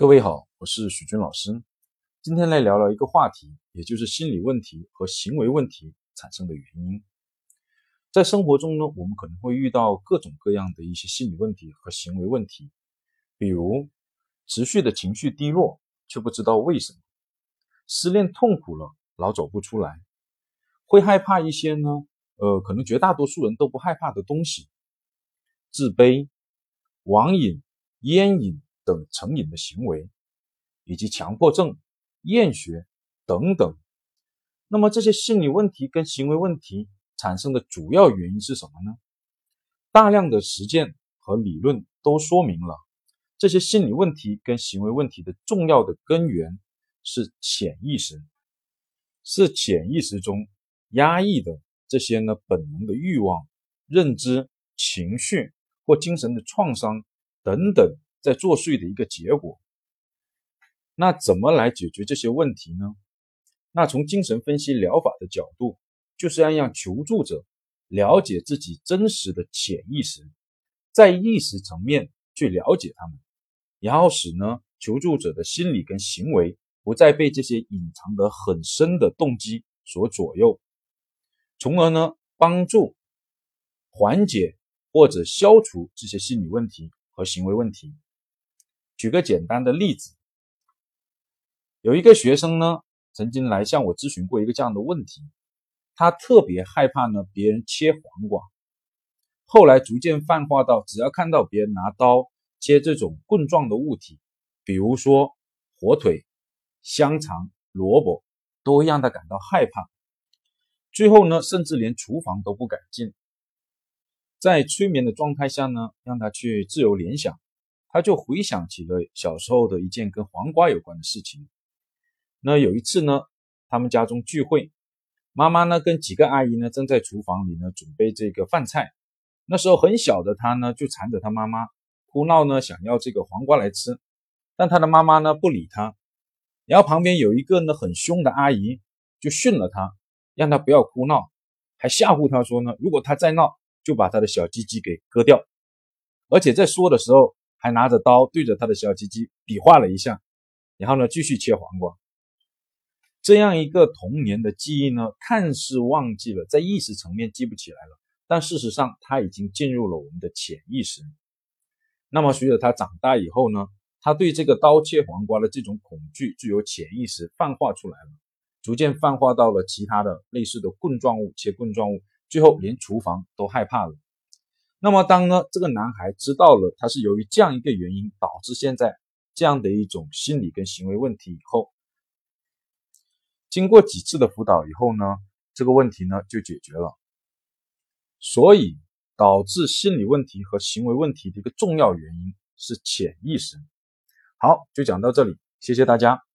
各位好，我是许军老师。今天来聊聊一个话题，也就是心理问题和行为问题产生的原因。在生活中呢，我们可能会遇到各种各样的一些心理问题和行为问题，比如持续的情绪低落，却不知道为什么；失恋痛苦了，老走不出来；会害怕一些呢，呃，可能绝大多数人都不害怕的东西；自卑、网瘾、烟瘾。等成瘾的行为，以及强迫症、厌学等等。那么这些心理问题跟行为问题产生的主要原因是什么呢？大量的实践和理论都说明了，这些心理问题跟行为问题的重要的根源是潜意识，是潜意识中压抑的这些呢本能的欲望、认知、情绪或精神的创伤等等。在作祟的一个结果，那怎么来解决这些问题呢？那从精神分析疗法的角度，就是要让求助者了解自己真实的潜意识，在意识层面去了解他们，然后使呢求助者的心理跟行为不再被这些隐藏的很深的动机所左右，从而呢帮助缓解或者消除这些心理问题和行为问题。举个简单的例子，有一个学生呢，曾经来向我咨询过一个这样的问题，他特别害怕呢别人切黄瓜，后来逐渐泛化到，只要看到别人拿刀切这种棍状的物体，比如说火腿、香肠、萝卜，都会让他感到害怕，最后呢，甚至连厨房都不敢进。在催眠的状态下呢，让他去自由联想。他就回想起了小时候的一件跟黄瓜有关的事情。那有一次呢，他们家中聚会，妈妈呢跟几个阿姨呢正在厨房里呢准备这个饭菜。那时候很小的他呢就缠着他妈妈哭闹呢，想要这个黄瓜来吃，但他的妈妈呢不理他。然后旁边有一个呢很凶的阿姨就训了他，让他不要哭闹，还吓唬他说呢，如果他再闹，就把他的小鸡鸡给割掉。而且在说的时候。还拿着刀对着他的小鸡鸡比划了一下，然后呢，继续切黄瓜。这样一个童年的记忆呢，看似忘记了，在意识层面记不起来了，但事实上他已经进入了我们的潜意识。那么随着他长大以后呢，他对这个刀切黄瓜的这种恐惧具有潜意识泛化出来了，逐渐泛化到了其他的类似的棍状物切棍状物，最后连厨房都害怕了。那么，当呢这个男孩知道了他是由于这样一个原因导致现在这样的一种心理跟行为问题以后，经过几次的辅导以后呢，这个问题呢就解决了。所以，导致心理问题和行为问题的一个重要原因是潜意识。好，就讲到这里，谢谢大家。